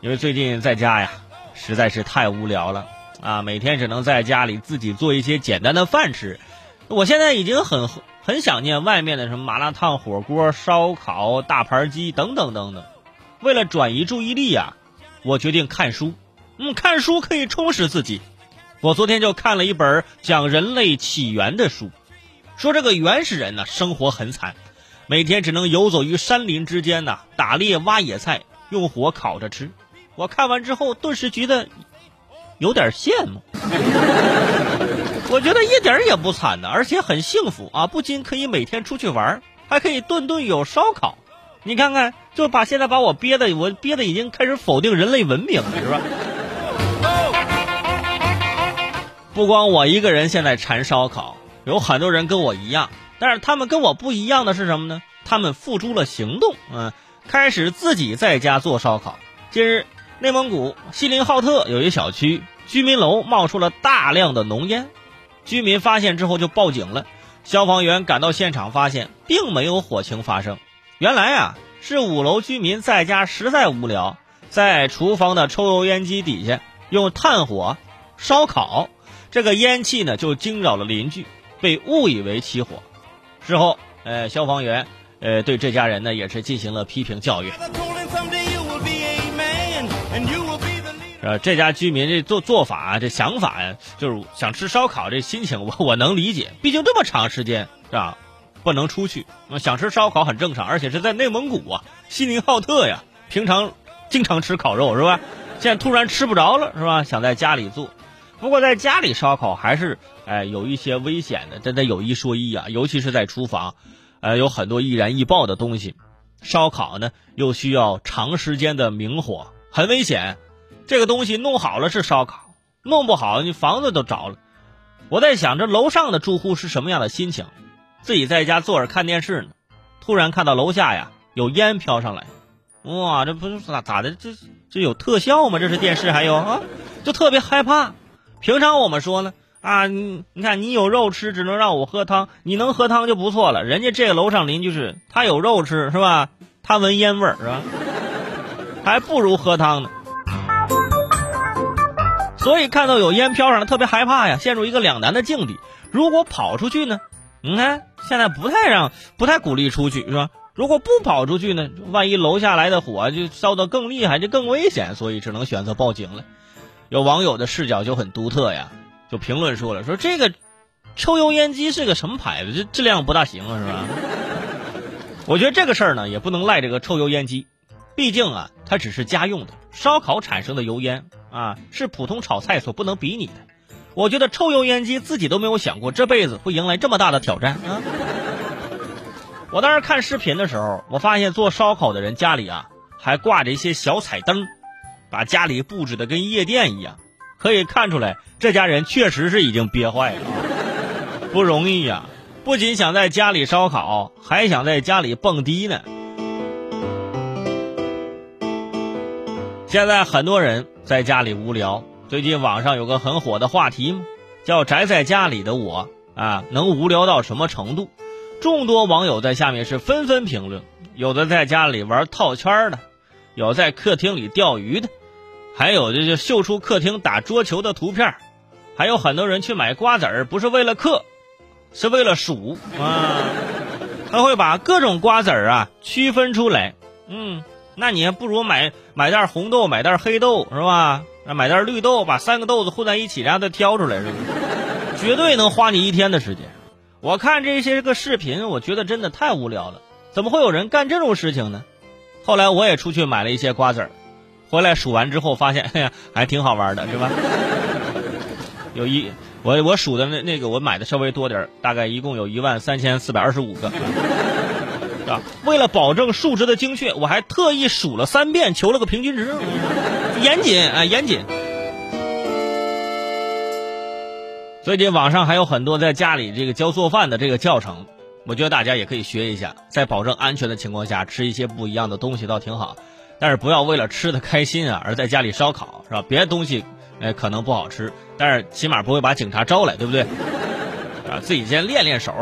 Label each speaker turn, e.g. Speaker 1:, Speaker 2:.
Speaker 1: 因为最近在家呀，实在是太无聊了啊，每天只能在家里自己做一些简单的饭吃。我现在已经很很想念外面的什么麻辣烫、火锅、烧烤、大盘鸡等等等等。为了转移注意力呀，我决定看书。嗯，看书可以充实自己。我昨天就看了一本讲人类起源的书，说这个原始人呢生活很惨，每天只能游走于山林之间呐，打猎、挖野菜，用火烤着吃。我看完之后，顿时觉得有点羡慕。我觉得一点也不惨呢，而且很幸福啊！不仅可以每天出去玩，还可以顿顿有烧烤。你看看，就把现在把我憋的，我憋的已经开始否定人类文明了，是吧？不光我一个人现在馋烧烤，有很多人跟我一样，但是他们跟我不一样的是什么呢？他们付诸了行动，嗯，开始自己在家做烧烤。今日。内蒙古锡林浩特有一小区居民楼冒出了大量的浓烟，居民发现之后就报警了。消防员赶到现场发现并没有火情发生，原来啊是五楼居民在家实在无聊，在厨房的抽油烟机底下用炭火烧烤，这个烟气呢就惊扰了邻居，被误以为起火。事后，呃，消防员呃对这家人呢也是进行了批评教育。呃，这家居民这做做法这想法呀，就是想吃烧烤这心情，我我能理解。毕竟这么长时间是吧，不能出去，想吃烧烤很正常。而且是在内蒙古啊，锡林浩特呀，平常经常吃烤肉是吧？现在突然吃不着了是吧？想在家里做，不过在家里烧烤还是哎有一些危险的，真的有一说一啊，尤其是在厨房，呃，有很多易燃易爆的东西。烧烤呢又需要长时间的明火，很危险。这个东西弄好了是烧烤，弄不好你房子都着了。我在想，这楼上的住户是什么样的心情？自己在家坐着看电视呢，突然看到楼下呀有烟飘上来，哇，这不是咋咋的？这这有特效吗？这是电视还有啊，就特别害怕。平常我们说呢啊，你你看你有肉吃，只能让我喝汤，你能喝汤就不错了。人家这个楼上邻居是他有肉吃是吧？他闻烟味儿是吧？还不如喝汤呢。所以看到有烟飘上来，特别害怕呀，陷入一个两难的境地。如果跑出去呢？你看现在不太让，不太鼓励出去，是吧？如果不跑出去呢？万一楼下来的火就烧得更厉害，就更危险。所以只能选择报警了。有网友的视角就很独特呀，就评论说了，说这个抽油烟机是个什么牌子？这质量不大行啊，是吧？我觉得这个事儿呢，也不能赖这个抽油烟机，毕竟啊，它只是家用的，烧烤产生的油烟。啊，是普通炒菜所不能比拟的。我觉得抽油烟机自己都没有想过这辈子会迎来这么大的挑战啊！我当时看视频的时候，我发现做烧烤的人家里啊还挂着一些小彩灯，把家里布置的跟夜店一样，可以看出来这家人确实是已经憋坏了，不容易呀！不仅想在家里烧烤，还想在家里蹦迪呢。现在很多人。在家里无聊，最近网上有个很火的话题嘛，叫“宅在家里的我”啊，能无聊到什么程度？众多网友在下面是纷纷评论，有的在家里玩套圈的，有在客厅里钓鱼的，还有的就秀出客厅打桌球的图片，还有很多人去买瓜子儿，不是为了嗑，是为了数啊，他会把各种瓜子儿啊区分出来，嗯。那你还不如买买袋红豆，买袋黑豆，是吧？买袋绿豆，把三个豆子混在一起，然后再挑出来，是吧？绝对能花你一天的时间。我看这些个视频，我觉得真的太无聊了。怎么会有人干这种事情呢？后来我也出去买了一些瓜子儿，回来数完之后发现，哎呀，还挺好玩的，是吧？有一我我数的那那个我买的稍微多点大概一共有一万三千四百二十五个。啊，为了保证数值的精确，我还特意数了三遍，求了个平均值，严谨啊，严谨。最近网上还有很多在家里这个教做饭的这个教程，我觉得大家也可以学一下，在保证安全的情况下吃一些不一样的东西倒挺好，但是不要为了吃的开心啊而在家里烧烤，是吧？别的东西，哎，可能不好吃，但是起码不会把警察招来，对不对？啊，自己先练练手。